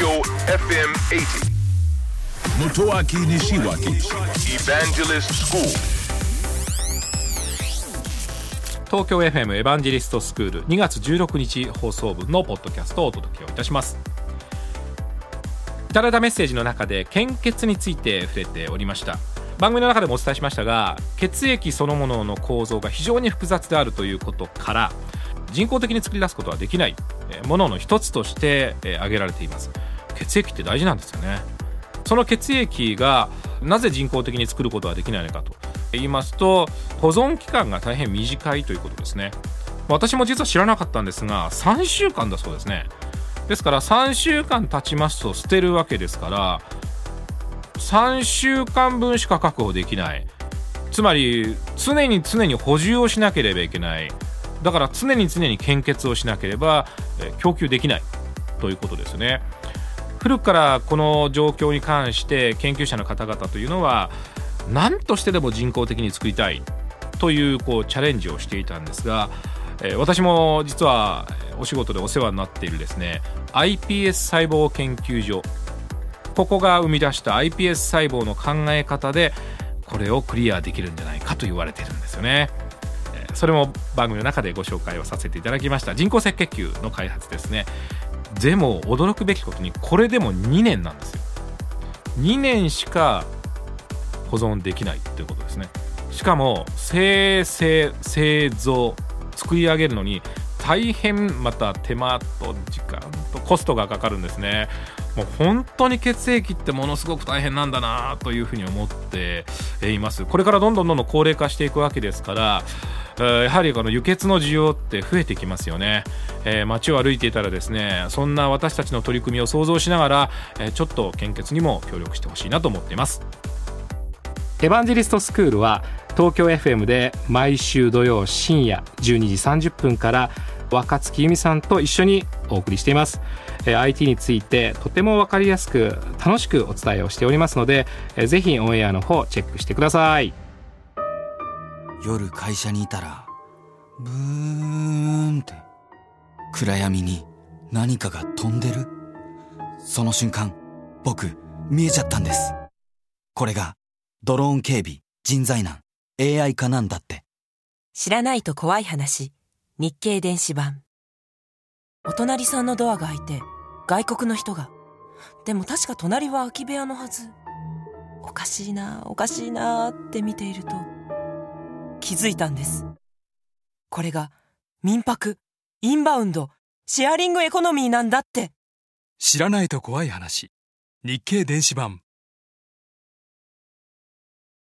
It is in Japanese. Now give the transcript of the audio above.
Tokyo FM 80. Motoaki Nishiwaki Evangelist School. 東京 FM エヴァンジェリストスクール2月16日放送分のポッドキャストをお届けをいたしますいただいたメッセージの中で献血について触れておりました番組の中でもお伝えしましたが血液そのものの構造が非常に複雑であるということから人工的に作り出すことはできないえーものの一つとしてえー挙げられています血液って大事なんですよね。その血液がなぜ人工的に作ることはできないのかと。言いますと保存期間が大変短いということですね。私も実は知らなかったんですが3週間だそうですね。ですから3週間経ちますと捨てるわけですから3週間分しか確保できない。つまり常に常に補充をしなければいけない。だから常に常に献血をしなければ供給できないということですね。古くからこの状況に関して研究者の方々というのは何としてでも人工的に作りたいというこうチャレンジをしていたんですが、えー私も実はお仕事でお世話になっているですね iPS 細胞研究所。ここが生み出した iPS 細胞の考え方でこれをクリアできるんじゃないかと言われているんですよね。それも番組の中でご紹介をさせていただきました。人工赤血球の開発ですね。でも驚くべきことにこれでも2年なんですよ。2年しか保存できないということですね。しかも生成製造作り上げるのに大変また手間と時間とコストがかかるんですね。もう本当に血液ってものすごく大変なんだなというふうに思っています。これからどんどんどんどん高齢化していくわけですからやはりこの輸血の需要って増えてきますよね、えー街を歩いていたらですねそんな私たちの取り組みを想像しながら、えーちょっと献血にも協力してほしいなと思っています。エヴァンジェリストスクールは東京 FM で毎週土曜深夜12時30分から若月由美さんと一緒にお送りしています。え IT についてとても分かりやすく楽しくお伝えをしておりますのでえーぜひオンエアの方チェックしてください。夜会社にいたら、ブーンって、暗闇に何かが飛んでる。その瞬間、僕、見えちゃったんです。これが、ドローン警備、人材難、AI 化なんだって。知らないと怖い話。日経電子版。お隣さんのドアが開いて外国の人が。でも確か隣は空き部屋のはず。おかしいなおかしいなって見ていると気づいたんです。これが民泊インバウンドシェアリングエコノミーなんだって。知らないと怖い話。日経電子版。